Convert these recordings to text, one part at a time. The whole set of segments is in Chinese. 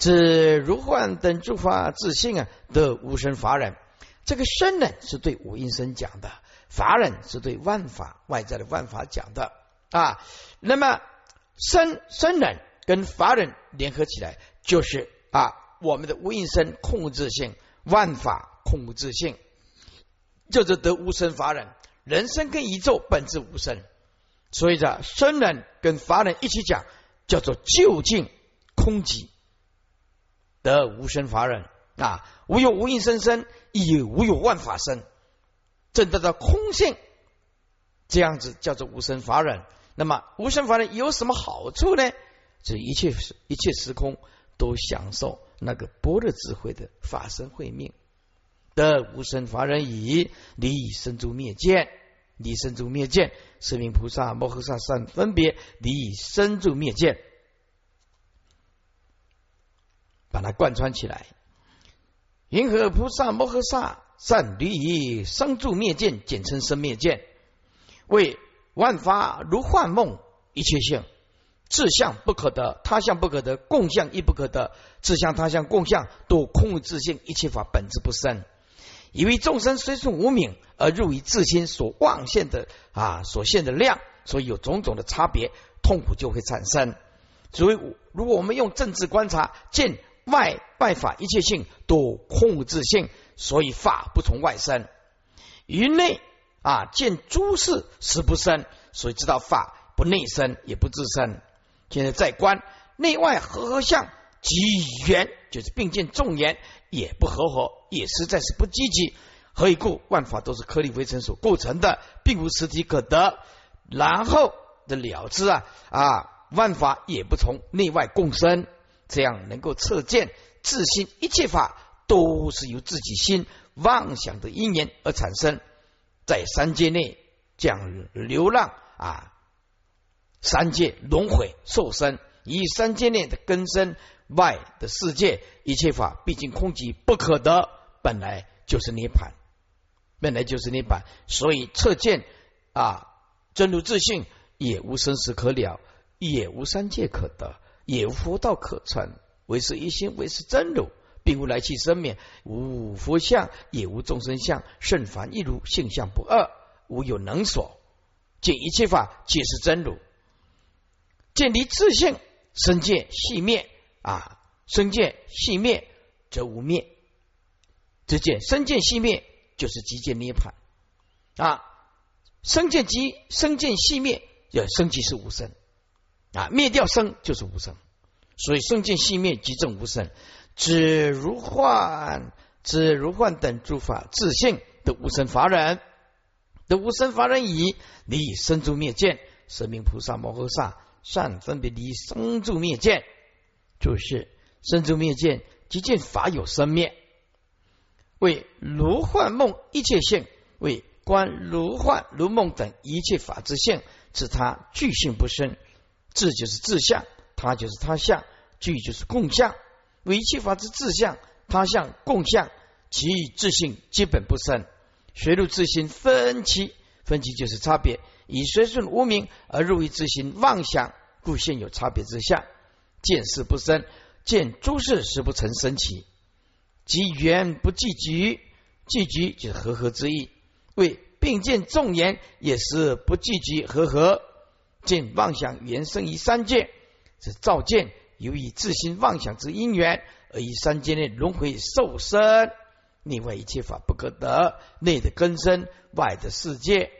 指如幻等诸法自性啊的无生法忍。这个生呢是对五阴身讲的，法忍是对万法外在的万法讲的啊。那么生生忍跟法忍联合起来，就是啊我们的无阴身控制性，万法控制性，就是得无生法忍。人生跟宇宙本质无生，所以这生忍跟法忍一起讲，叫做究竟空寂得无生法忍啊。无有无应生生，亦无有万法生，证得到空性，这样子叫做无生法忍。那么无生法忍有什么好处呢？这一切一切时空都享受那个般若智慧的法身慧命。得无生法忍已，离生诸灭见，离生诸灭见，是名菩萨摩诃萨善分别离生诸灭见，把它贯穿起来。云何菩萨摩诃萨善离生住灭见，简称生灭见，为万法如幻梦，一切性自相不可得，他相不可得，共相亦不可得，自相他相共相都空无自性，一切法本质不生。以为众生虽是无名，而入于自心所妄现的啊所现的量，所以有种种的差别，痛苦就会产生。所以，如果我们用政治观察见。外外法一切性都控制性，所以法不从外生。于内啊见诸事实不生，所以知道法不内生也不自生。现在再观内外合合相即缘，就是并见众缘也不合合，也实在是不积极。何以故？万法都是颗粒微尘所构成的，并无实体可得。然后的了之啊啊，万法也不从内外共生。这样能够测见自心一切法都是由自己心妄想的因缘而产生，在三界内这样流浪啊，三界轮回受生，以三界内的根生外的世界一切法毕竟空寂不可得，本来就是涅盘，本来就是涅盘，所以测见啊真如自性也无生死可了，也无三界可得。也无佛道可传，唯是一心，唯是真如，并无来去生灭，无佛相，也无众生相，甚凡一如，性相不二，无有能所，见一切法皆是真如，见离自性，生见细灭。啊，生见细灭则无灭，只见生见细灭就是即见涅盘。啊，生见即生见细灭，要生即是无生。啊，灭掉生就是无生，所以生见熄灭即证无生。只如幻，只如幻等诸法自性的无生法忍，的无生法忍已离生住灭见，神明菩萨摩诃萨善分别离生住灭见，就是生住灭见即见法有生灭，为如幻梦一切性，为观如幻如梦等一切法之性，使他具性不生。自就是自相，他就是他相，具就是共相。为一切法之自相、他相、共相，其自性基本不生。随入自心分歧，分歧就是差别。以随顺无名而入于自心妄想，故现有差别之相。见事不生，见诸事实不成生起。即缘不聚局，聚局就是和合之意。为并见众言，也是不聚集和合。见妄想原生于三界，是造见由于自心妄想之因缘，而于三界内轮回受生。另外一切法不可得，内的根生，外的世界，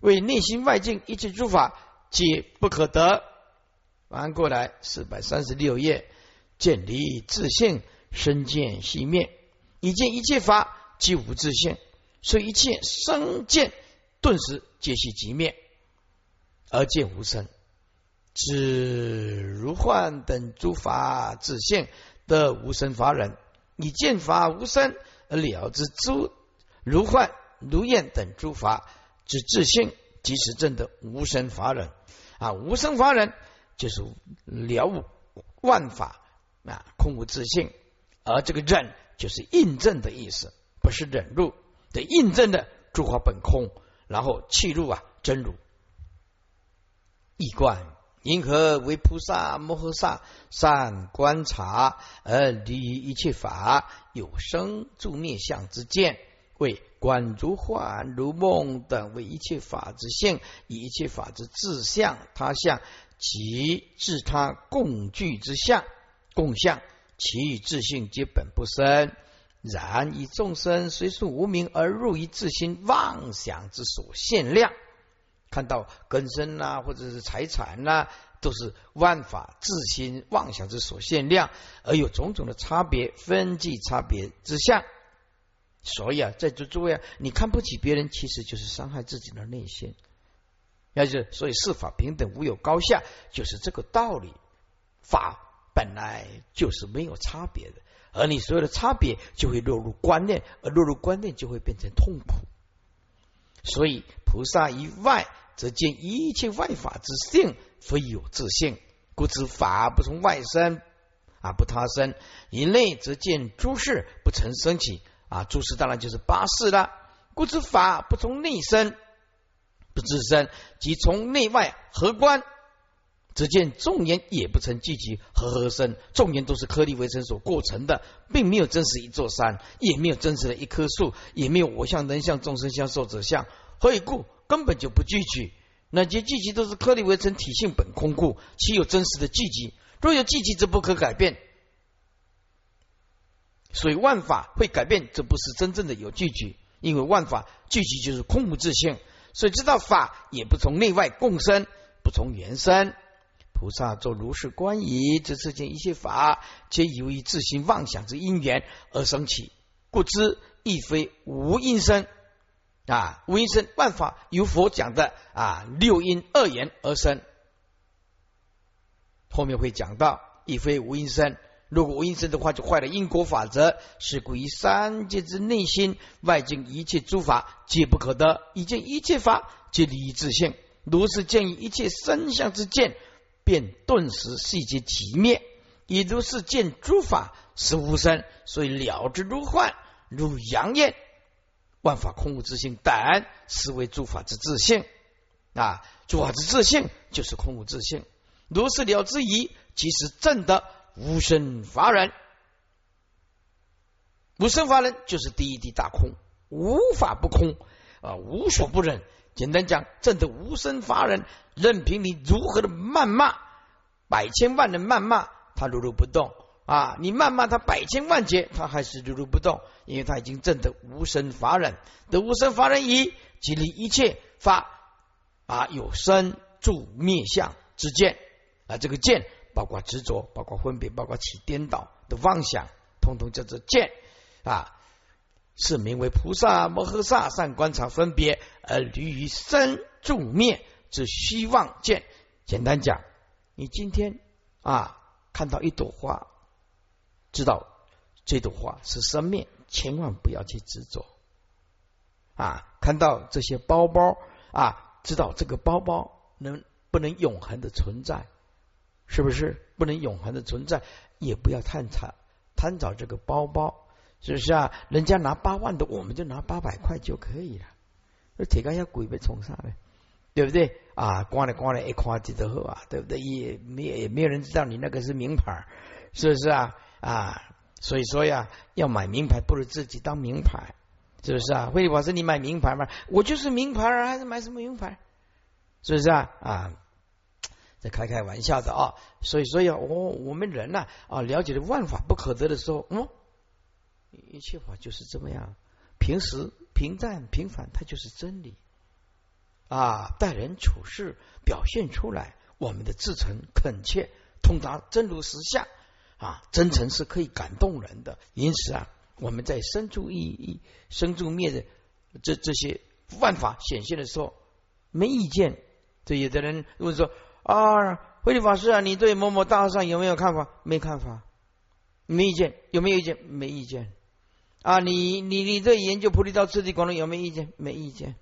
为内心外境一切诸法皆不可得。翻过来四百三十六页，见离自性，身见熄灭，已见一切法即无自性，所以一切生见顿时皆悉即灭。而见无生，指如幻等诸法自现的无生法忍，以见法无生而了之诸如幻如焰等诸法之自性，即是证得无生法忍啊！无生法忍就是了悟万法啊空无自性，而这个忍就是印证的意思，不是忍入的印证的诸法本空，然后弃入啊真如。一观因何为菩萨摩诃萨善观察而离一切法有生住灭相之见？为观如幻如梦等为一切法之性，以一切法之自相他相及自他共具之相共相，其与自性皆本不生。然以众生随顺无名而入于自心妄想之所限量，看到根生呐，或者是财产呐，都是万法自心妄想之所限量，而有种种的差别分际差别之相。所以啊，在座诸位啊，你看不起别人，其实就是伤害自己的内心。那就所以，是法平等，无有高下，就是这个道理。法本来就是没有差别的，而你所有的差别就会落入观念，而落入观念就会变成痛苦。所以，菩萨以外，则见一切外法之性，非有自性，故知法不从外生啊，不他生；以内，则见诸事不曾生起。啊，诸事当然就是八事了。故知法不从内生，不自生，即从内外合观，只见众言也不曾聚集合合生。众言都是颗粒为尘所构成的，并没有真实一座山，也没有真实的一棵树，也没有我相、人相、众生相、寿者相。何以故？根本就不聚集。那些聚集都是颗粒为成，体性本空故，岂有真实的聚集？若有聚集，则不可改变。所以万法会改变，这不是真正的有聚集，因为万法聚集就是空无自性，所以知道法也不从内外共生，不从缘生。菩萨作如是观疑，这世间一切法，皆由于自心妄想之因缘而生起，故知亦非无因生啊，无因生，万法由佛讲的啊六因二缘而生，后面会讲到亦非无因生。如果无因生的话，就坏了因果法则。是故于三界之内心，外境一切诸法皆不可得，以见一切法皆离于自性。如是见于一切身相之见，便顿时细节即灭。也如是见诸法是无生，所以了之如幻，如阳焰。万法空无自性，等是为诸法之自性啊！诸法之自性就是空无自性。如是了之矣，即是正的。无生法忍，无生法忍就是第一地大空，无法不空啊，无所不忍。简单讲，正的无生法忍，任凭你如何的谩骂，百千万人谩骂，他如如不动啊！你谩骂他百千万劫，他还是如如不动，因为他已经证得无生法忍。得无生法忍已，即离一切法啊，有生住灭相之见啊，这个见。包括执着，包括分别，包括起颠倒的妄想，通通叫做见啊，是名为菩萨摩诃萨善观察分别而离于生住灭之虚妄见。简单讲，你今天啊看到一朵花，知道这朵花是生命，千万不要去执着啊。看到这些包包啊，知道这个包包能不能永恒的存在。是不是不能永恒的存在？也不要贪财贪找这个包包，是不是啊？人家拿八万的，我们就拿八百块就可以了。那铁杆要鬼被冲上来，对不对啊？光来光来一夸几多好啊，对不对？也没也没有人知道你那个是名牌，是不是啊？啊，所以说呀，要买名牌不如自己当名牌，是不是啊？慧法师，你买名牌吗？我就是名牌啊，还是买什么名牌？是不是啊？啊？在开开玩笑的啊，所以说呀，我我们人呢啊，了解的万法不可得的时候，嗯，一切法就是这么样，平时平淡平凡，它就是真理啊。待人处事表现出来，我们的至诚恳切，通达真如实相啊，真诚是可以感动人的。因此啊，我们在生住意义、生住灭的这这些万法显现的时候，没意见。这有的人如果说。啊，慧律法师啊，你对某某大和尚有没有看法？没看法，没意见。有没有意见？没意见。啊，你你你对研究菩提道次第广论有没有意见？没意见，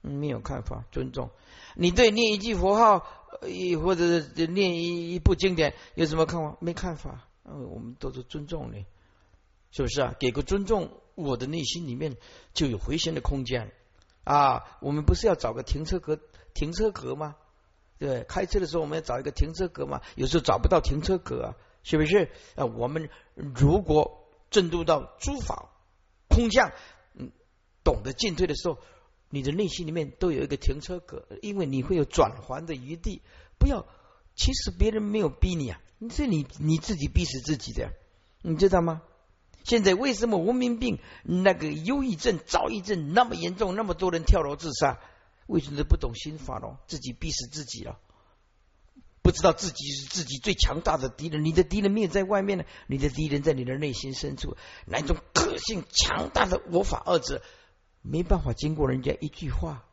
没有看法，尊重。你对念一句佛号，或者是念一一部经典有什么看法？没看法。嗯，我们都是尊重你，是不是啊？给个尊重，我的内心里面就有回旋的空间啊。我们不是要找个停车格，停车格吗？对，开车的时候我们要找一个停车格嘛，有时候找不到停车格啊，是不是？啊，我们如果正入到诸法空相，嗯，懂得进退的时候，你的内心里面都有一个停车格，因为你会有转还的余地。不要，其实别人没有逼你啊，是你你自己逼死自己的，你知道吗？现在为什么文明病、那个忧郁症、躁郁症那么严重，那么多人跳楼自杀？为什么不懂心法咯？自己逼死自己了，不知道自己是自己最强大的敌人。你的敌人没有在外面呢，你的敌人在你的内心深处。那种个性强大的我法二者，没办法经过人家一句话，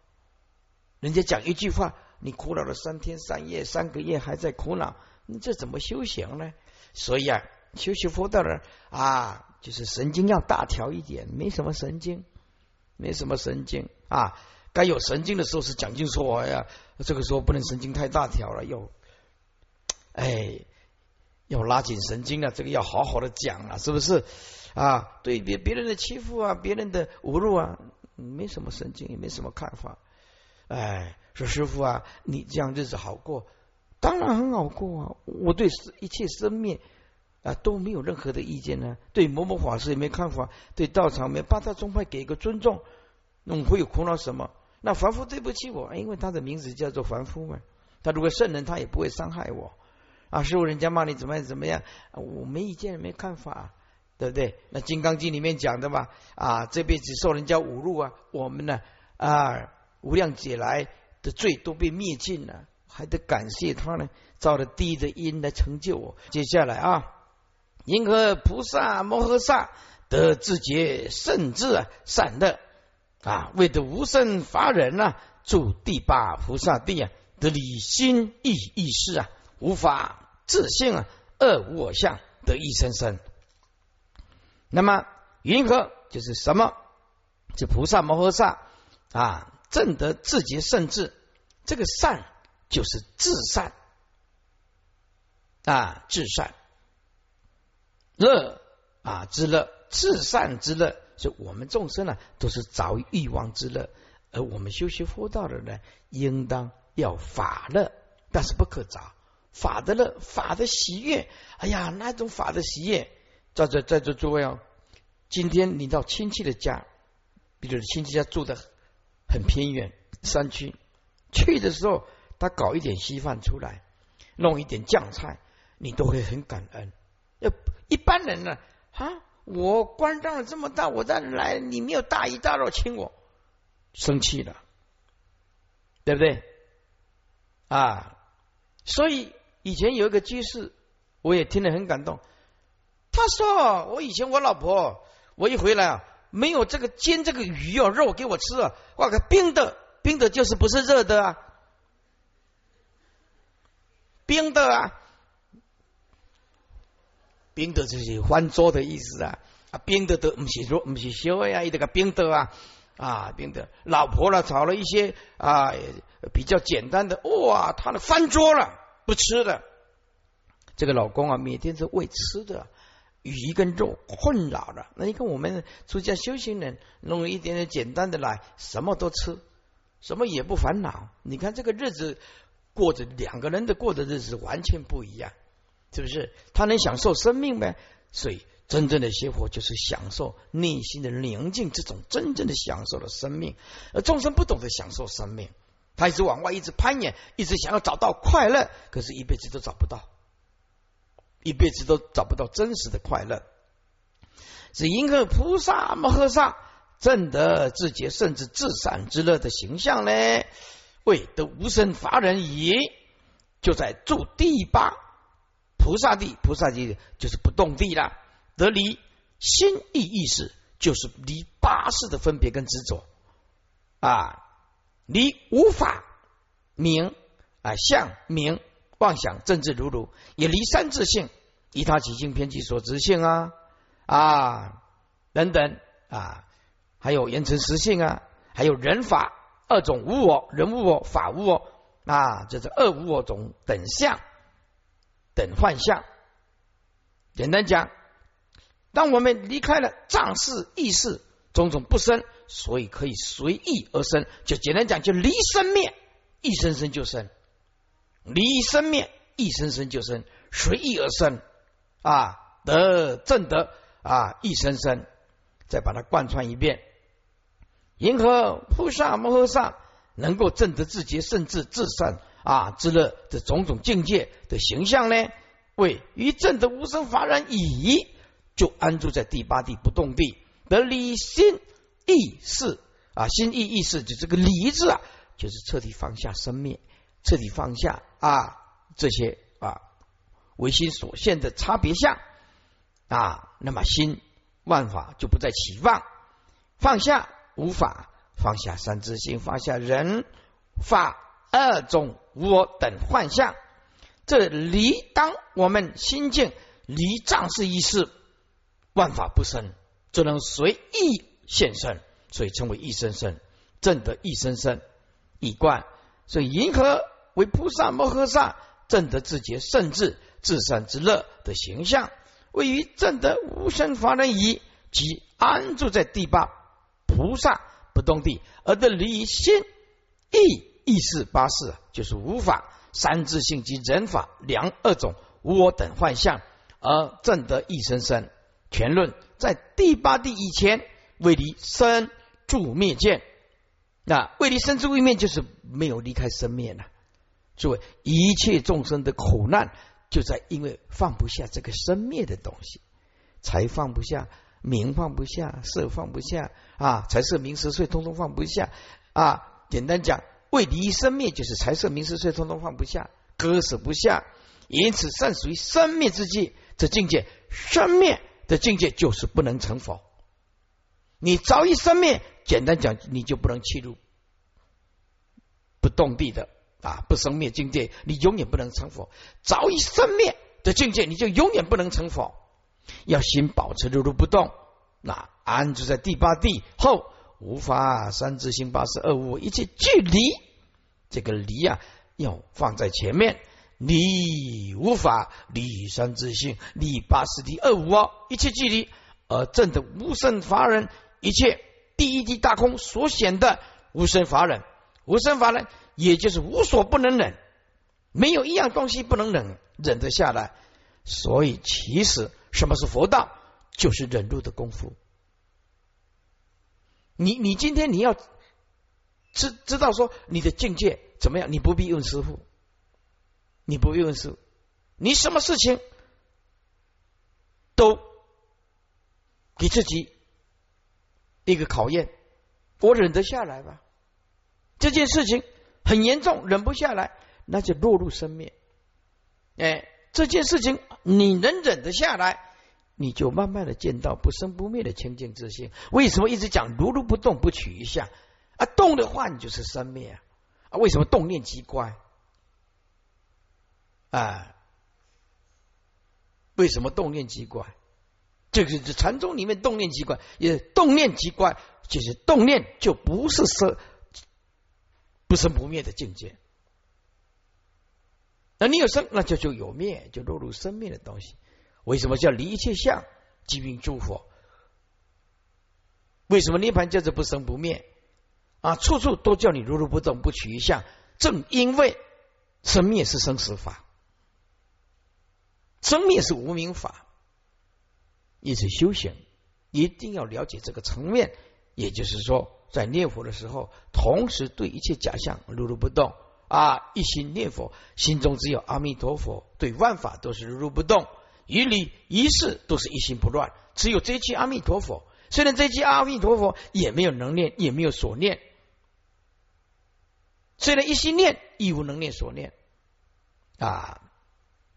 人家讲一句话，你苦恼了三天三夜、三个月还在苦恼，你这怎么修行呢？所以啊，修习佛道的啊。就是神经要大条一点，没什么神经，没什么神经啊。该有神经的时候是讲经说哎呀，这个时候不能神经太大条了，要哎要拉紧神经啊，这个要好好的讲啊，是不是啊？对别别人的欺负啊，别人的侮辱啊，没什么神经，也没什么看法。哎，说师傅啊，你这样日子好过，当然很好过啊。我对一切生命。啊，都没有任何的意见呢。对某某法师也没看法，对道场没八大宗派给个尊重，那我会有苦恼什么？那凡夫对不起我，因为他的名字叫做凡夫嘛。他如果圣人，他也不会伤害我啊。师傅，人家骂你怎么样怎么样，我没意见，没看法，对不对？那《金刚经》里面讲的嘛，啊，这辈子受人家侮辱啊，我们呢啊，无量劫来的罪都被灭尽了，还得感谢他呢，造了地的因来成就我。接下来啊。因何菩萨摩诃萨得自觉圣智善乐啊？为得无生法忍啊，住第八菩萨地啊，得理心意意识啊，无法自性啊，二无我相，得一生生。那么云何就是什么？这菩萨摩诃萨啊，正得自觉圣智，这个善就是至善啊，至善。乐啊之乐，至善之乐，所以我们众生呢，都是着欲望之乐，而我们修习佛道的呢，应当要法乐，但是不可着法的乐，法的喜悦。哎呀，那种法的喜悦，在座在座诸位哦，今天你到亲戚的家，比如亲戚家住的很偏远山区，去的时候，他搞一点稀饭出来，弄一点酱菜，你都会很感恩。要一般人呢？啊，我关张了这么大，我再来，你没有大鱼大肉请我，生气了，对不对？啊，所以以前有一个居士，我也听得很感动。他说：“我以前我老婆，我一回来啊，没有这个煎这个鱼哦肉给我吃啊，哇个冰的冰的，就是不是热的啊，冰的啊。”冰的就是翻桌的意思啊！啊，冰的都不是说不是小呀，一这个冰的啊啊，冰的老婆呢炒了一些啊比较简单的，哇，他的翻桌了，不吃了。这个老公啊，每天是喂吃的鱼跟肉困扰了。那你看我们出家修行人，弄一点点简单的来，什么都吃，什么也不烦恼。你看这个日子过着两个人的过的日子完全不一样。是不是他能享受生命呗？所以真正的学佛就是享受内心的宁静，这种真正的享受了生命。而众生不懂得享受生命，他一直往外一直攀岩，一直想要找到快乐，可是一辈子都找不到，一辈子都找不到真实的快乐。是因何菩萨摩诃萨正得自觉甚至至善之乐的形象呢？为得无生法忍矣，就在住第八。菩萨地，菩萨地就是不动地了。得离心意意识，就是离八识的分别跟执着啊，离无法名啊相名妄想政治如如，也离三自性，以他起性偏激所执性啊啊等等啊，还有言成实性啊，还有人法二种无我，人无我，法无我啊，这是二无我种等相。等幻象，简单讲，当我们离开了藏识意识种种不生，所以可以随意而生。就简单讲，就离生灭，一生生就生。离生灭，一生生就生，随意而生啊，得正德啊，一生生，再把它贯穿一遍。银河菩萨摩诃萨能够正得自觉甚至至善啊之乐的种种境界的形象呢？为于正得无生法忍已，就安住在第八地不动地，得离心意识啊，心意意识就这个离字啊，就是彻底放下生灭。彻底放下啊，这些啊唯心所现的差别相啊，那么心万法就不再起妄，放下无法，放下三之心，放下人法二种我等幻象，这离当我们心境离障是一事，万法不生，只能随意现身，所以称为一生生，正得一生生，一贯。所以，银河为菩萨摩诃萨正得自觉甚至至善之乐的形象，位于正得无生法忍仪，即安住在第八菩萨不动地，而得离心意意识八事，就是无法三智性及人法两二种无我等幻象，而正得一生生。全论在第八地以前，为离生住灭见。那为离生之未灭，就是没有离开生灭呢。诸位，一切众生的苦难，就在因为放不下这个生灭的东西，财放不下，名放不下，色放不下啊，财色名食睡，通通放不下啊。简单讲，为离生灭，就是财色名食睡，通通放不下，割舍不下。因此，善属于生灭之际，这境界，生灭的境界就是不能成佛。你早已生灭。简单讲，你就不能切入不动地的啊不生灭境界，你永远不能成佛。早已生灭的境界，你就永远不能成佛。要心保持如如不动，那安住在第八地后，无法三智心八十二无一切距离，这个离啊要放在前面。离无法离三智性，离八十地二无哦，一切距离而证的无生法人一切。第一地大空所显的无生法忍，无生法忍也就是无所不能忍，没有一样东西不能忍，忍得下来。所以，其实什么是佛道，就是忍辱的功夫。你你今天你要知知道说你的境界怎么样，你不必问师傅，你不必问师傅，你什么事情都给自己。一个考验，我忍得下来吧？这件事情很严重，忍不下来，那就落入生灭。哎，这件事情你能忍得下来，你就慢慢的见到不生不灭的清净之心。为什么一直讲如如不动，不取一相啊？动的话，你就是生灭啊！啊，为什么动念即乖？啊？为什么动念即乖？这个是禅宗里面动念机关，也动念机关，就是动念就不是生不生不灭的境界。那你有生，那就就有灭，就落入生命的东西。为什么叫离一切相即名诸佛？为什么涅盘叫做不生不灭？啊，处处都叫你如如不动，不取一相。正因为生灭是生死法，生灭是无名法。一直修行，一定要了解这个层面。也就是说，在念佛的时候，同时对一切假象如如不动啊，一心念佛，心中只有阿弥陀佛，对万法都是如如不动，一理一事都是一心不乱，只有这一句阿弥陀佛。虽然这一句阿弥陀佛也没有能念，也没有所念，虽然一心念，亦无能念所念啊。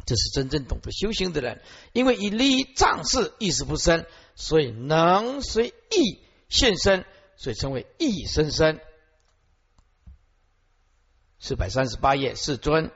这是真正懂得修行的人，因为以利障事意识不生，所以能随意现身，所以称为意生生。四百三十八页，世尊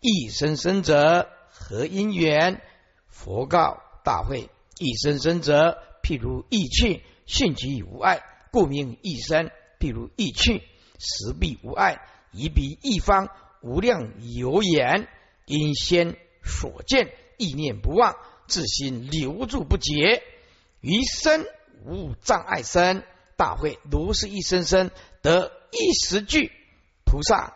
意生生者何因缘？佛告大会：意生生者，譬如意气，性即无碍，故名意生。譬如意气，实必无碍，一彼一方，无量有眼，因先。所见意念不忘，自心留住不竭，余生无障碍身。大会如是一声声得一时具菩萨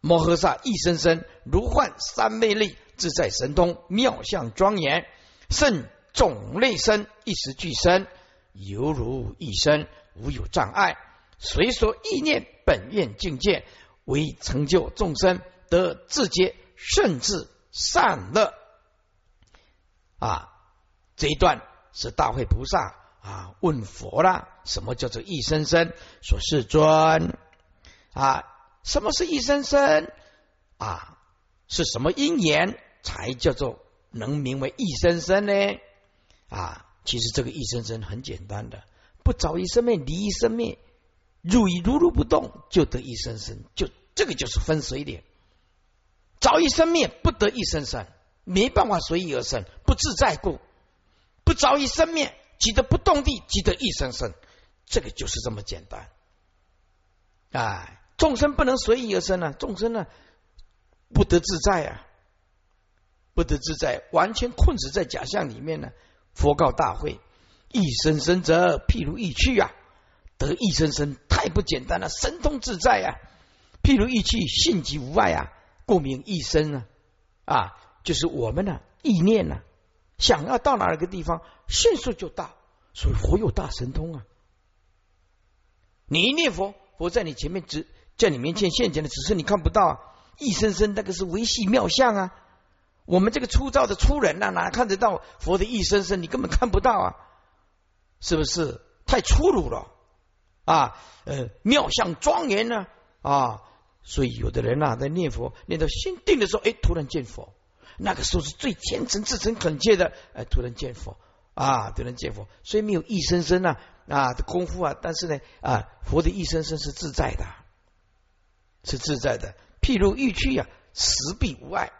摩诃萨一声声如幻三昧力，自在神通，妙相庄严，甚种类身，一时俱生，犹如一生，无有障碍。随所意念，本愿境界，为成就众生得自觉，甚至善乐。啊，这一段是大会菩萨啊问佛啦，什么叫做一生生？说世尊啊，什么是一生生？啊，是什么因缘才叫做能名为一生生呢？啊，其实这个一生生很简单的，不着一生灭，离一生灭。入以如如不动，就得一生生，就这个就是分水点。着一生灭，不得一生生，没办法随意而生，不自在故，不着一生灭，即得不动地，即得一生生，这个就是这么简单。哎，众生不能随意而生啊，众生呢不得自在啊，不得自在，完全困死在假象里面呢。佛告大会：一生生者，譬如一去啊。得一生生太不简单了，神通自在啊！譬如一气，性即无碍啊，故名一生啊！啊，就是我们呢意念呢，想要到哪个地方，迅速就到，所以佛有大神通啊！你一念佛，佛在你前面只在你面前现前的，只是你看不到啊！一生生那个是维系妙相啊！我们这个粗糙的粗人呐，哪看得到佛的一生生？你根本看不到啊！是不是太粗鲁了？啊，呃，妙相庄严呢，啊，所以有的人呐，在念佛念到心定的时候，哎，突然见佛，那个时候是最虔诚、至诚恳切的，哎，突然见佛，啊，突然见佛，所以没有一声声啊啊的功夫啊，但是呢，啊，佛的一声声是自在的，是自在的，譬如玉躯啊，石壁无碍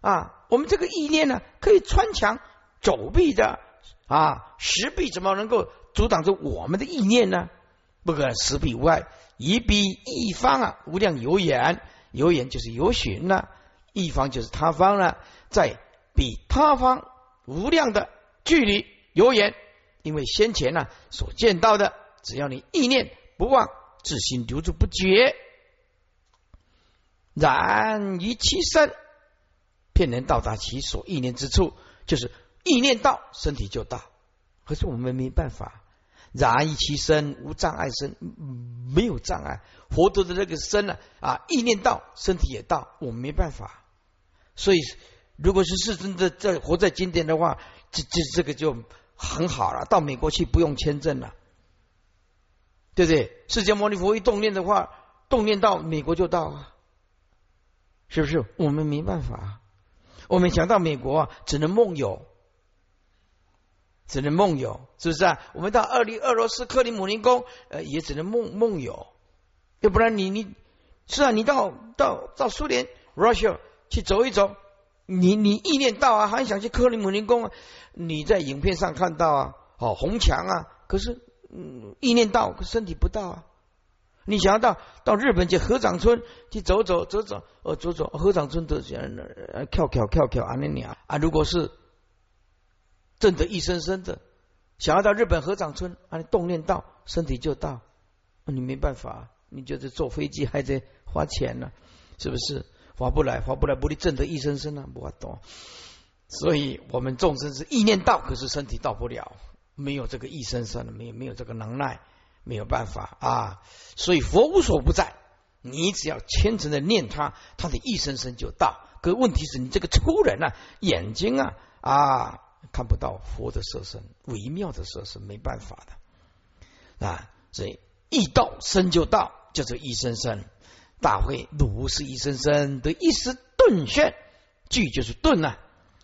啊，我们这个意念呢，可以穿墙走壁的啊，石壁怎么能够阻挡住我们的意念呢？不可实彼无碍，以彼一方啊，无量有眼，有眼就是有寻了，一方就是他方了，在比他方无量的距离有远，因为先前呢所见到的，只要你意念不忘，自心留住不绝，然于其身，便能到达其所意念之处，就是意念到，身体就到。可是我们没办法。然于其身无障碍身，没有障碍。佛陀的那个身呢？啊，意念到，身体也到，我们没办法。所以，如果是世尊的在活在经典的话，这这这个就很好了。到美国去不用签证了，对不对？释迦牟尼佛一动念的话，动念到美国就到啊，是不是？我们没办法，我们想到美国啊只能梦游。只能梦游，是不是啊？我们到二零俄罗斯克里姆林宫，呃，也只能梦梦游，要不然你你，是啊，你到到到苏联 Russia 去走一走，你你意念到啊，还想去克里姆林宫啊？你在影片上看到啊，哦，红墙啊，可是嗯，意念到，身体不到啊。你想要到到日本去合掌村去走走走走，哦，走走合掌村都这样，跳跳跳跳啊那鸟啊，如果是。震得一声声的，想要到日本合掌村，啊，动念到，身体就到，你没办法，你就是坐飞机还得花钱呢，是不是？划不来，划不来，不离震得一声声啊，不懂。所以我们众生是意念到，可是身体到不了，没有这个一声声的，没有没有这个能耐，没有办法啊。所以佛无所不在，你只要虔诚的念他，他的一声声就到。可问题是你这个粗人啊，眼睛啊啊。看不到佛的色身，微妙的色身，没办法的啊！所以一到生就到，叫做一生生。大会如是一生生的一时顿现，具就是顿啊，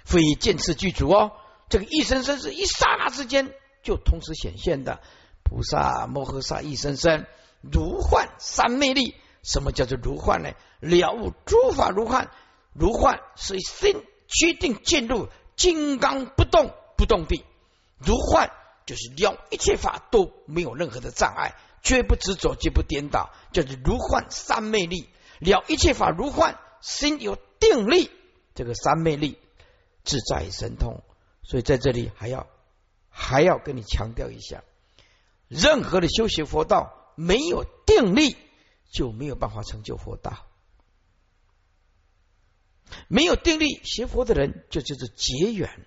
非见次具足哦。这个一生生是一刹那之间就同时显现的。菩萨摩诃萨一生生如幻三昧力，什么叫做如幻呢？了悟诸法如幻，如幻是心决定进入。金刚不动不动地，如幻就是了一切法都没有任何的障碍，绝不执着，绝不颠倒，就是如幻三昧力了一切法如幻，心有定力，这个三昧力自在神通。所以在这里还要还要跟你强调一下，任何的修行佛道没有定力，就没有办法成就佛道。没有定力学佛的人，就就是结缘。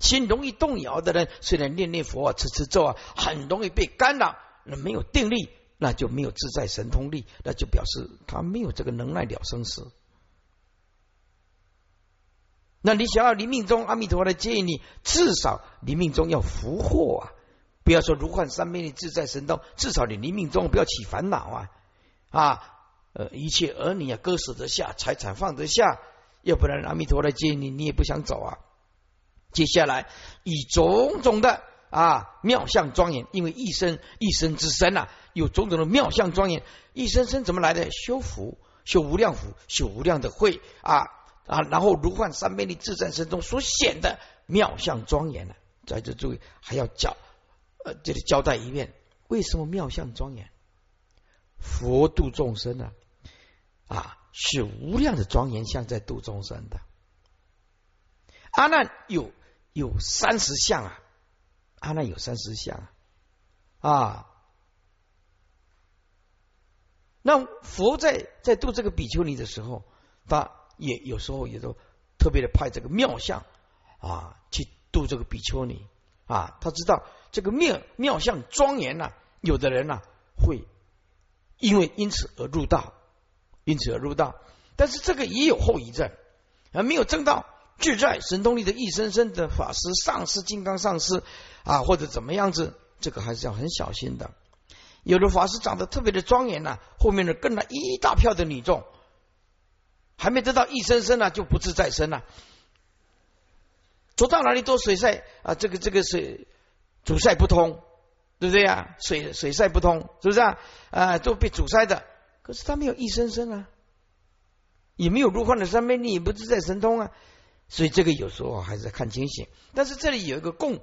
心容易动摇的人，虽然念念佛啊、持持咒啊，很容易被干扰。那没有定力，那就没有自在神通力，那就表示他没有这个能耐了生死。那你想要临命中阿弥陀佛来接你，至少临命中要福祸啊！不要说如幻三昧的自在神通，至少你临命中不要起烦恼啊！啊，呃，一切儿女啊，割舍得下，财产放得下，要不然阿弥陀来接你，你也不想走啊。接下来以种种的啊妙相庄严，因为一生一生之身呐，有种种的妙相庄严。一生生怎么来的？修福，修无量福，修无量的慧啊啊！然后如幻三昧力自在身中所显的妙相庄严呢，在这注意还要交呃这里交代一遍，为什么妙相庄严？佛度众生呢啊，是无量的庄严相在度众生的。阿难有。有三十相啊，阿难有三十相啊。那佛在在度这个比丘尼的时候，他也有时候也都特别的派这个妙相啊去度这个比丘尼啊。他知道这个妙妙相庄严呐，有的人呐会因为因此而入道，因此而入道，但是这个也有后遗症，而没有证道。自在神通力的一生生的法师上师金刚上师啊，或者怎么样子，这个还是要很小心的。有的法师长得特别的庄严呐，后面呢跟了一大票的女众，还没得到一生生呢，就不自在身了。走到哪里都水塞啊，这个这个水阻塞不通，对不对呀？水水塞不通，是不是啊？啊，都被阻塞的。可是他没有一生生啊，也没有如幻的三昧力，也不自在神通啊。所以这个有时候还是看清醒，但是这里有一个共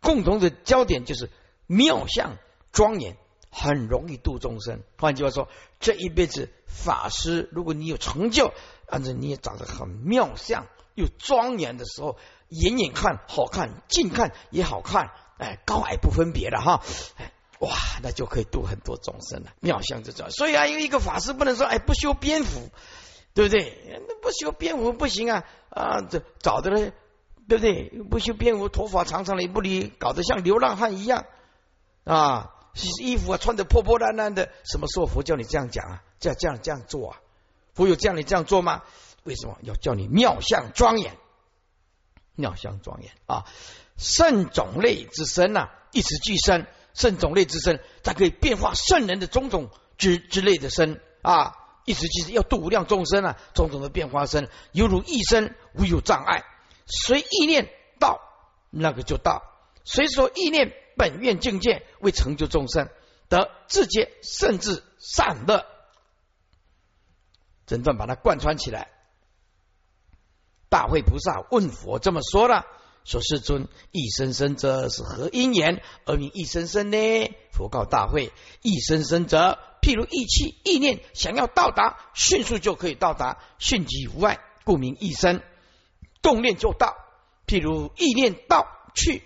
共同的焦点，就是妙相庄严，很容易度众生。换句话说，这一辈子法师，如果你有成就，按照你也长得很妙相又庄严的时候，远远看好看，近看也好看，哎，高矮不分别的哈，哎，哇，那就可以度很多众生了。妙相这种，所以啊，因为一个法师不能说哎不修边幅。对不对？那不修边幅不行啊！啊，这找的嘞，对不对？不修边幅，头发长长的也，不理，搞得像流浪汉一样啊！衣服啊穿的破破烂烂的，什么时候佛教你这样讲啊？这样这样这样做啊？佛有叫你这样做吗？为什么要叫你妙相庄严？妙相庄严啊！圣种类之身呐，一时俱生，圣种类之身，它可以变化圣人的种种之之类的身啊。意思就是要度无量众生啊，种种的变化生，犹如一生无有障碍，随意念到那个就到，随所意念本愿境界为成就众生得自觉甚至善乐，整段把它贯穿起来。大会菩萨问佛这么说了：说世尊，一生生者是何因缘而名一生生呢？佛告大会：一生生者。譬如意气意念想要到达，迅速就可以到达，迅疾无碍，故名一生。动念就到。譬如意念到去，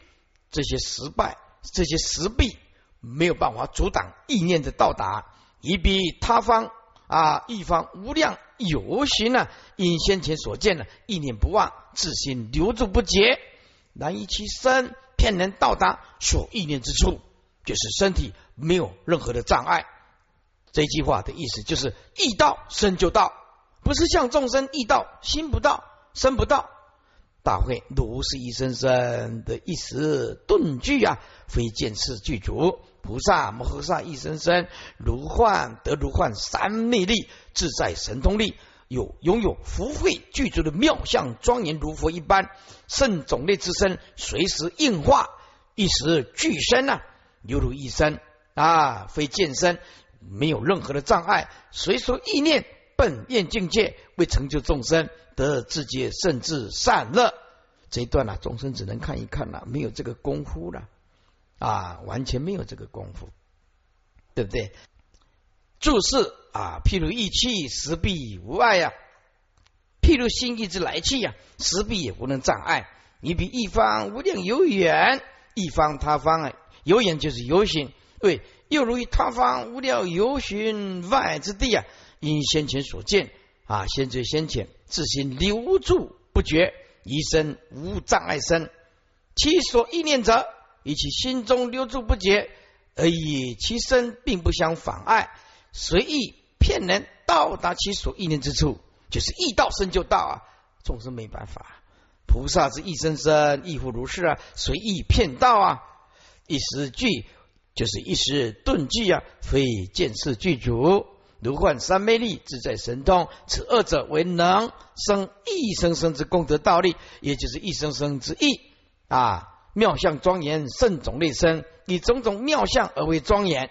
这些失败，这些石壁没有办法阻挡意念的到达。以比他方啊，一方无量有形呢，因先前所见呢意念不忘，自心留住不竭，难以其身，偏能到达所意念之处，就是身体没有任何的障碍。这句话的意思就是：意到生就到，不是像众生意到心不到生不到。大会如是一声声的一时顿句啊，非见次具足。菩萨摩诃萨一声声如幻得如幻三昧力自在神通力，有拥有福慧具足的妙相庄严如佛一般，圣种类之身随时应化，一时具身啊，犹如一身啊，非见身。没有任何的障碍，随说意念本愿境界，为成就众生得自觉甚至善乐。这一段呢，众生只能看一看了，没有这个功夫了啊，完全没有这个功夫，对不对？注释啊，譬如意气实必无碍呀，譬如心意之来气呀，实必也不能障碍。你比一方无量有远，一方他方啊，有远就是有形，对。又如于他方无量有寻外之地啊，因先前所见啊，先知先前自心留住不绝，一生无障碍身。其所意念者，以其心中留住不绝，而以其身并不相妨碍，随意骗人到达其所意念之处，就是意到生就到啊！众生没办法，菩萨之意生生亦复如是啊，随意骗道啊，一时具就是一时顿具啊，非见识具足。如幻三昧力，自在神通，此二者为能生一生生之功德道力，也就是一生生之意啊！妙相庄严，圣种类生，以种种妙相而为庄严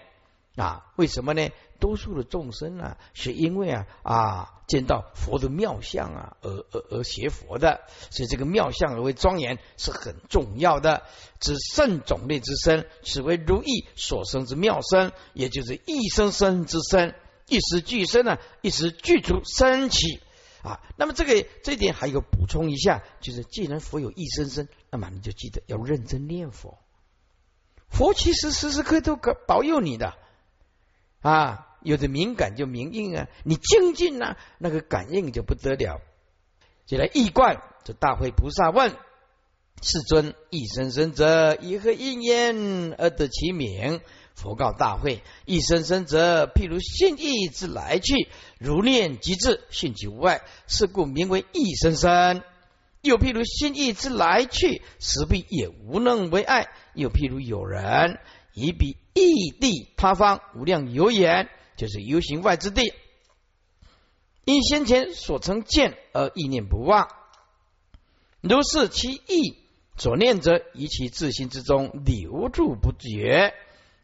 啊！为什么呢？多数的众生啊，是因为啊啊见到佛的妙相啊，而而而学佛的，所以这个妙相而为庄严是很重要的。指圣种类之身，此为如意所生之妙身，也就是一生生之身。一时俱生呢，一时具足升起啊。那么这个这点还有补充一下，就是既然佛有一生生，那么你就记得要认真念佛。佛其实时时刻都保佑你的啊。有的敏感就明应啊，你精进呢，那个感应就不得了。就来易观，这大会菩萨问世尊：一生生者以何因缘而得其名？佛告大会：一生生者，譬如心意之来去，如念即至，性即无碍，是故名为一生生。又譬如心意之来去，实必也无能为爱。又譬如有人以彼异地他方无量有眼，就是游行外之地，因先前所曾见而意念不忘，如是其意所念者，以其自心之中留住不绝。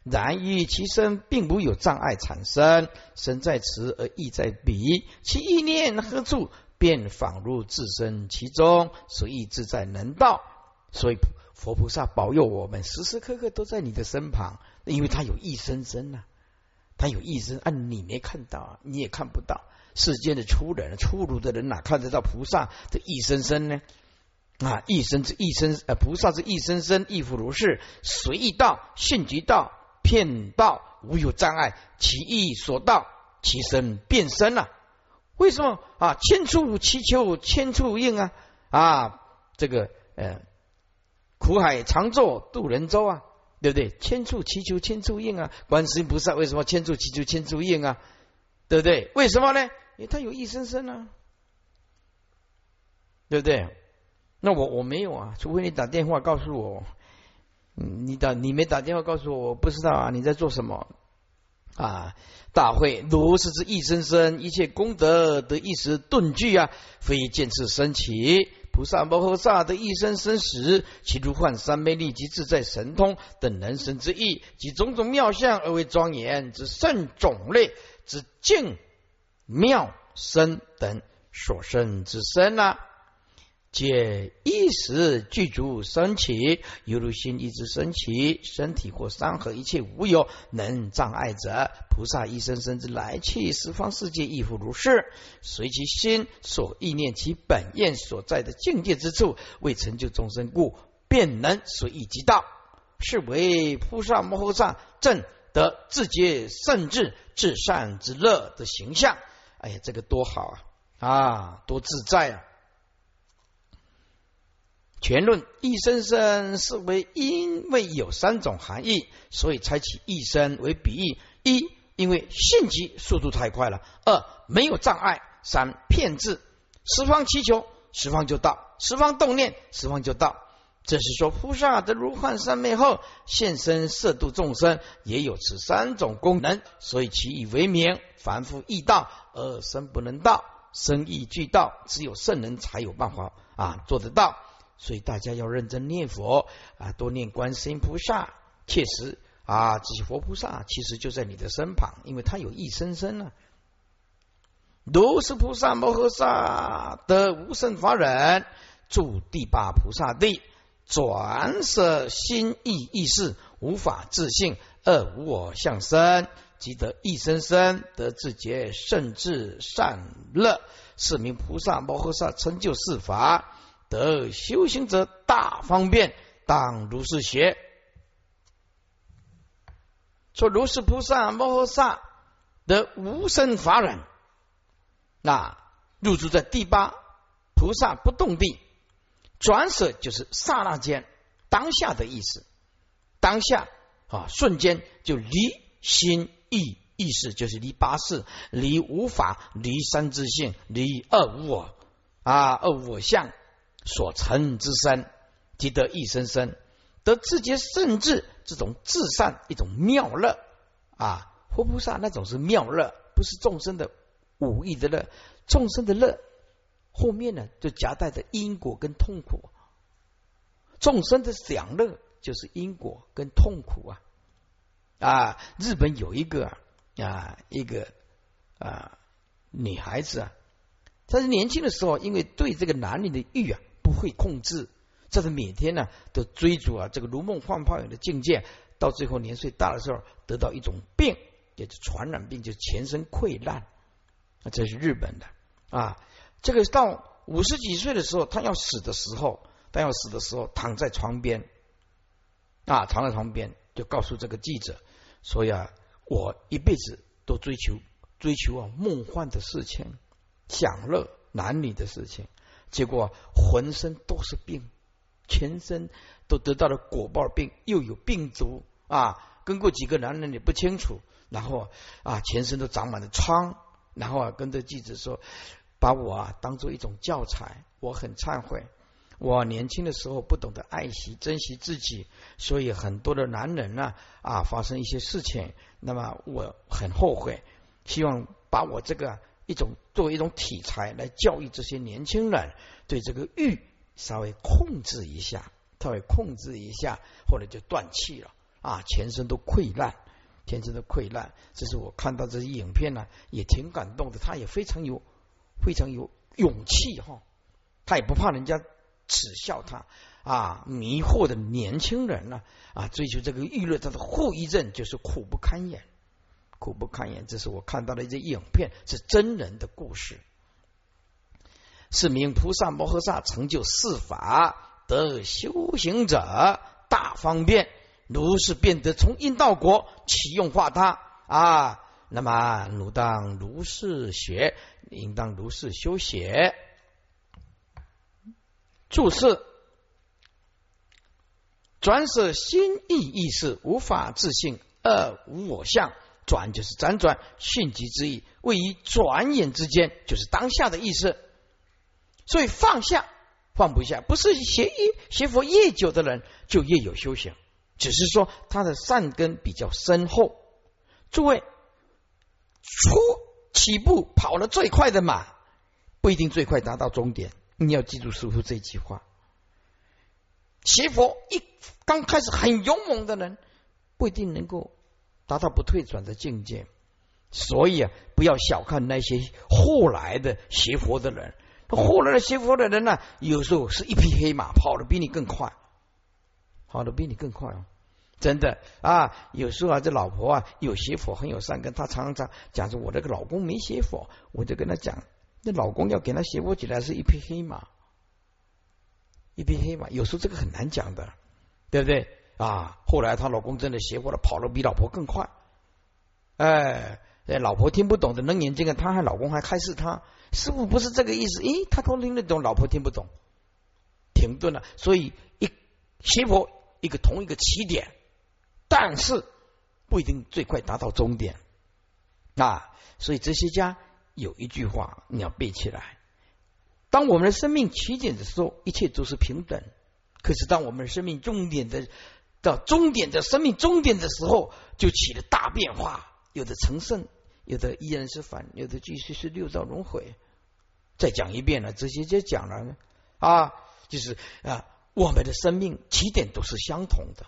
然于其身并无有障碍产生，身在此而意在彼，其意念何处，便仿如置身其中，所以自在能道。所以佛菩萨保佑我们，时时刻刻都在你的身旁，因为他有一生生呐，他有一生啊，你没看到啊，你也看不到。世间的粗人、粗鲁的人哪看得到菩萨的一生生呢？啊，一生之一生，呃，菩萨之一生生亦复如是，随意道，性即道。骗道无有障碍，其意所到，其身变身了。为什么啊？千处祈求千处应啊！啊，这个呃，苦海常作渡人舟啊，对不对？千处祈求千处应啊！观世音菩萨为什么千处祈求千处应啊？对不对？为什么呢？因为他有一生生啊，对不对？那我我没有啊，除非你打电话告诉我。你打你没打电话告诉我，我不知道啊，你在做什么啊？大会如是之一生生，一切功德得一时顿具啊，非见次升起。菩萨摩诃萨的一生生死，其如幻三昧力及自在神通等人神之意，及种种妙相而为庄严之圣种类之净妙身等所生之身啊。皆一时具足升起，犹如心一之升起，身体或山河一切无有能障碍者。菩萨一生生之来去，十方世界亦复如是。随其心所意念，其本愿所在的境界之处，为成就众生故，便能随意即到。是为菩萨摩诃萨正得自觉圣智至善之乐的形象。哎呀，这个多好啊！啊，多自在啊！全论一生生是为因为有三种含义，所以才起一生为比喻：一，因为性急速度太快了；二，没有障碍；三，骗字十方祈求，十方就到；十方动念，十方就到。这是说菩萨得如幻三昧后现身摄度众生，也有此三种功能，所以其以为名。凡夫易道而身不能道，生亦俱道，只有圣人才有办法啊做得到。所以大家要认真念佛啊，多念观世音菩萨。确实啊，这些佛菩萨其实就在你的身旁，因为他有一生生呢。如是菩萨摩诃萨得无生法忍，住第八菩萨地，转舍心意意识，无法自性，二无我相生，即得一生生得自觉甚至善乐，是名菩萨摩诃萨成就四法。得修行者大方便，当如是学。说如是菩萨摩诃萨得无生法忍，那入住在第八菩萨不动地，转舍就是刹那间当下的意思，当下啊瞬间就离心意意识，就是离八事，离无法，离三之性，离二无我。啊二无我相。所成之身，即得一生生，得自觉甚至这种至善一种妙乐啊，活菩萨那种是妙乐，不是众生的武艺的乐，众生的乐。后面呢，就夹带着因果跟痛苦，众生的享乐就是因果跟痛苦啊啊！日本有一个啊，一个啊女孩子啊，她是年轻的时候，因为对这个男人的欲啊会控制，这是每天呢都追逐啊这个如梦幻泡影的境界，到最后年岁大的时候，得到一种病，也就传染病，就全身溃烂啊，这是日本的啊。这个到五十几岁的时候，他要死的时候，他要死的时候，躺在床边啊，躺在床边，就告诉这个记者说呀：“我一辈子都追求追求啊梦幻的事情，享乐男女的事情，结果浑身都是病，全身都得到了果报病，又有病毒啊，跟过几个男人也不清楚，然后啊，全身都长满了疮，然后啊，跟着记者说。”把我啊当做一种教材，我很忏悔。我年轻的时候不懂得爱惜、珍惜自己，所以很多的男人呢啊发生一些事情，那么我很后悔。希望把我这个一种作为一种题材来教育这些年轻人，对这个欲稍微控制一下，稍微控制一下，后来就断气了啊，全身都溃烂，全身都溃烂。这是我看到这些影片呢，也挺感动的。他也非常有。非常有勇气哈，他也不怕人家耻笑他啊！迷惑的年轻人呢啊，追求这个欲乐，他的后遗症就是苦不堪言，苦不堪言。这是我看到的一些影片，是真人的故事。是名菩萨摩诃萨成就四法得修行者大方便，如是便得从因道国启用化他啊。那么，汝当如是学，应当如是修学。注释：转舍心意意识，无法自性，二无我相。转就是辗转迅疾之意，位于转眼之间，就是当下的意思。所以放下放不下，不是学一学佛越久的人就越有修行，只是说他的善根比较深厚。诸位。初起步跑了最快的马，不一定最快达到终点。你要记住师傅这句话：学佛一刚开始很勇猛的人，不一定能够达到不退转的境界。所以啊，不要小看那些后来的学佛的人。后来的学佛的人呢，有时候是一匹黑马，跑的比你更快，跑的比你更快哦。真的啊，有时候啊，这老婆啊有邪佛，很有善根，她常常讲说：“我这个老公没邪佛。”我就跟他讲，那老公要给他邪佛起来是一匹黑马，一匹黑马。有时候这个很难讲的，对不对啊？后来她老公真的邪佛了，跑得比老婆更快。哎，老婆听不懂的能眼这个，她还老公还开示她，师傅不是这个意思。诶，他都听得懂，老婆听不懂，停顿了。所以一邪佛一个同一个起点。但是不一定最快达到终点啊！所以哲学家有一句话你要背起来：当我们的生命起点的时候，一切都是平等；可是当我们的生命终点的到终点的生命终点的时候，就起了大变化。有的成圣，有的依然是反，有的继续是六道轮回。再讲一遍了，哲学家讲了啊，就是啊，我们的生命起点都是相同的。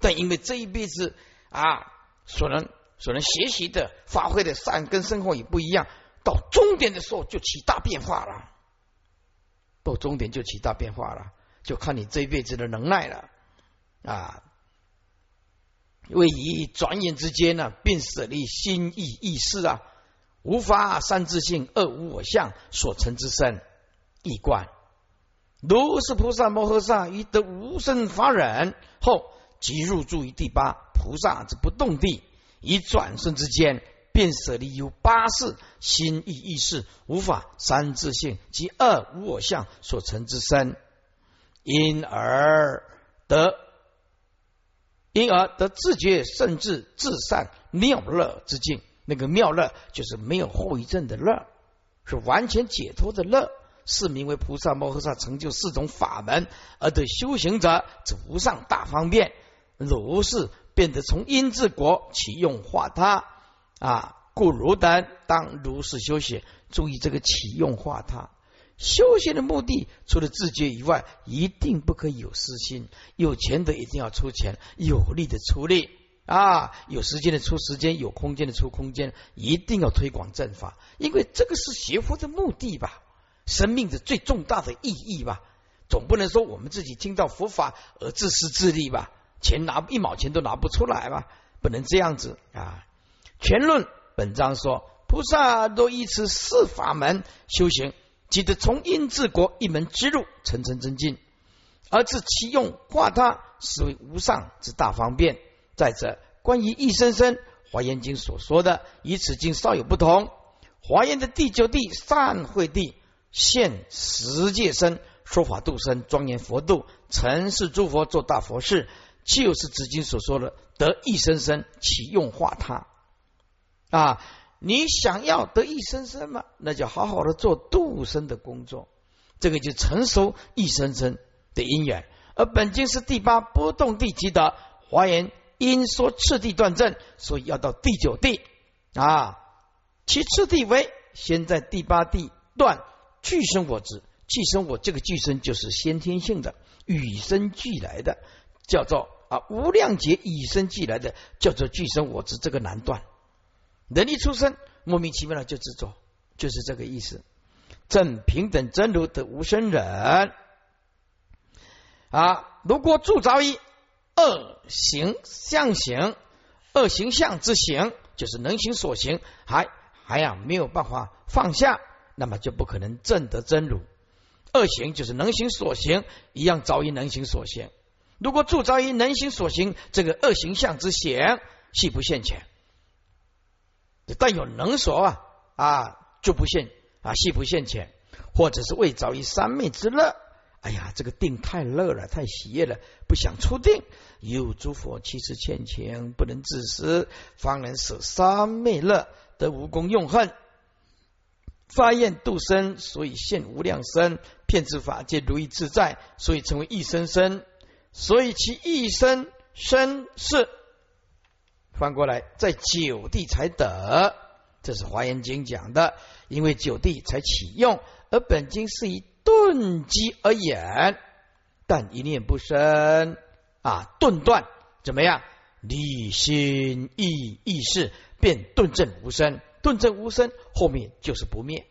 但因为这一辈子啊，所能所能学习的、发挥的善跟生活也不一样，到终点的时候就起大变化了。到终点就起大变化了，就看你这一辈子的能耐了啊！为以转眼之间呢，便舍离心意意识啊，无法三自性，二无我相所成之身，一观。如是菩萨摩诃萨于得无生法忍后。即入住于第八菩萨之不动地，以转瞬之间便舍离有八事心意意识无法三自性及二无我相所成之身，因而得因而得自觉甚至至善妙乐之境。那个妙乐就是没有后遗症的乐，是完全解脱的乐，是名为菩萨摩诃萨成就四种法门，而对修行者则无上大方便。如是变得从因治国起用化他。啊，故如等当如是修行。注意这个启用化他修行的目的，除了自觉以外，一定不可以有私心。有钱的一定要出钱，有力的出力啊，有时间的出时间，有空间的出空间，一定要推广正法，因为这个是学佛的目的吧，生命的最重大的意义吧。总不能说我们自己听到佛法而自私自利吧，钱拿一毛钱都拿不出来吧，不能这样子啊。全论本章说，菩萨都依此四法门修行，即得从因治国一门之路，层层增进，而自其用化他，是为无上之大方便。再者，关于一生生华严经所说的，与此经稍有不同。华严的第九地善会地现十界身说法度生，庄严佛度，成是诸佛做大佛事，就是此经所说的得一生生启用化他。啊，你想要得一生生嘛？那就好好的做度生的工作，这个就成熟一生生的因缘。而本经是第八波动地级的华严因说次第断正，所以要到第九地啊。其次地为先在第八地断具生我执，具生我这个具生就是先天性的与生俱来的，叫做啊无量劫与生俱来的叫做具生我执，这个难断。能力出生，莫名其妙的就执着，就是这个意思。正平等真如的无生忍啊，如果铸造一恶行相行，恶形象之行，就是能行所行，还还呀没有办法放下，那么就不可能证得真如。恶行就是能行所行，一样造一能行所行。如果铸造一能行所行，这个恶形象之行，系不现前。但有能所啊啊就不现啊系不现前，或者是为早于三昧之乐。哎呀，这个定太乐了，太喜悦了，不想出定。有诸佛其实欠情，不能自私，方能舍三昧乐，得无功用恨，发愿度生，所以现无量身，骗之法界如意自在，所以成为一生生，所以其一生生是。翻过来，在九地才得，这是华严经讲的，因为九地才启用，而本经是以顿机而言，但一念不生啊，顿断怎么样？离心意意识便顿证无生，顿证无生后面就是不灭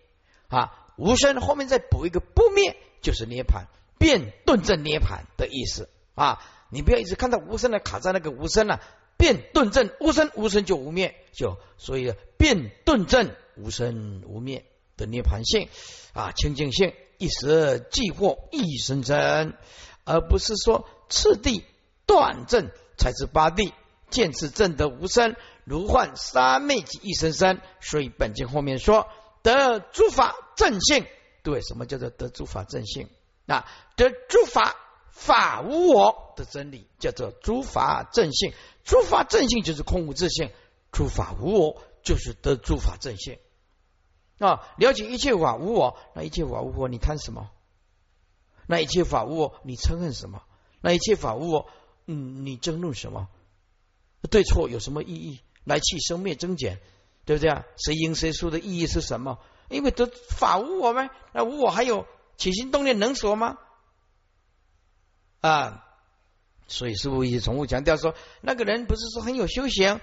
啊，无生后面再补一个不灭，就是涅盘，便顿证涅盘的意思啊，你不要一直看到无生的卡在那个无生了。变顿证无生，无生就无灭，就所以变顿证无生无灭的涅盘性啊清净性，一时即获一生生，而不是说次第断证才是八地，见此证得无生，如幻三昧即一生生。所以本经后面说得诸法正性，对，什么叫做得诸法正性？啊，得诸法法无我的真理，叫做诸法正性。诸法正性就是空无自性，诸法无我就是得诸法正性啊！了解一切法无我，那一切法无我，你贪什么？那一切法无我，你嗔恨什么？那一切法无我，嗯，你争论什么？对错有什么意义？来去生灭增减，对不对啊？谁赢谁输的意义是什么？因为得法无我吗？那无我还有起心动念能所吗？啊！所以师父一直重复强调说，那个人不是说很有修行，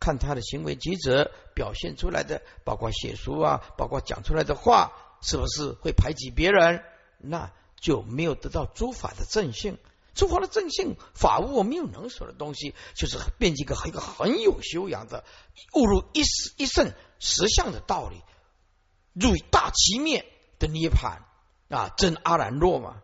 看他的行为举止表现出来的，包括写书啊，包括讲出来的话，是不是会排挤别人？那就没有得到诸法的正性。诸法的正性，法无我没有能所的东西，就是变一个一个很有修养的，悟入一时一圣实相的道理，入大其灭的涅盘啊，真阿兰若嘛。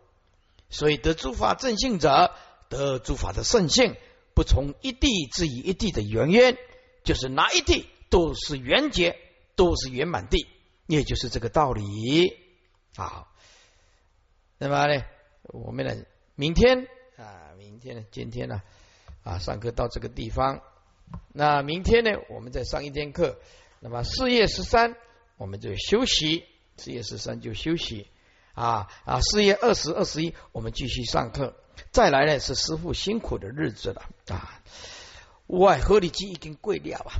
所以得诸法正性者。得诸法的圣性，不从一地至于一地的原因，就是哪一地都是圆觉，都是圆满地，也就是这个道理。好，那么呢，我们呢，明天啊，明天呢，今天呢，啊，上课到这个地方。那明天呢，我们再上一天课。那么四月十三，我们就休息。四月十三就休息啊啊！四月二十二十一，我们继续上课。再来呢，是师傅辛苦的日子了啊！外合理机已经贵了啊！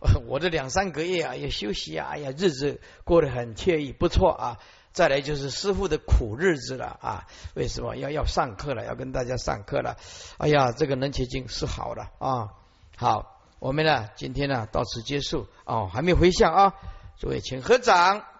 我这两三个月啊，要休息啊，哎呀，日子过得很惬意，不错啊。再来就是师傅的苦日子了啊！为什么要要上课了？要跟大家上课了？哎呀，这个能结晶是好的啊！好，我们呢今天呢到此结束哦，还没回向啊，诸位请合掌。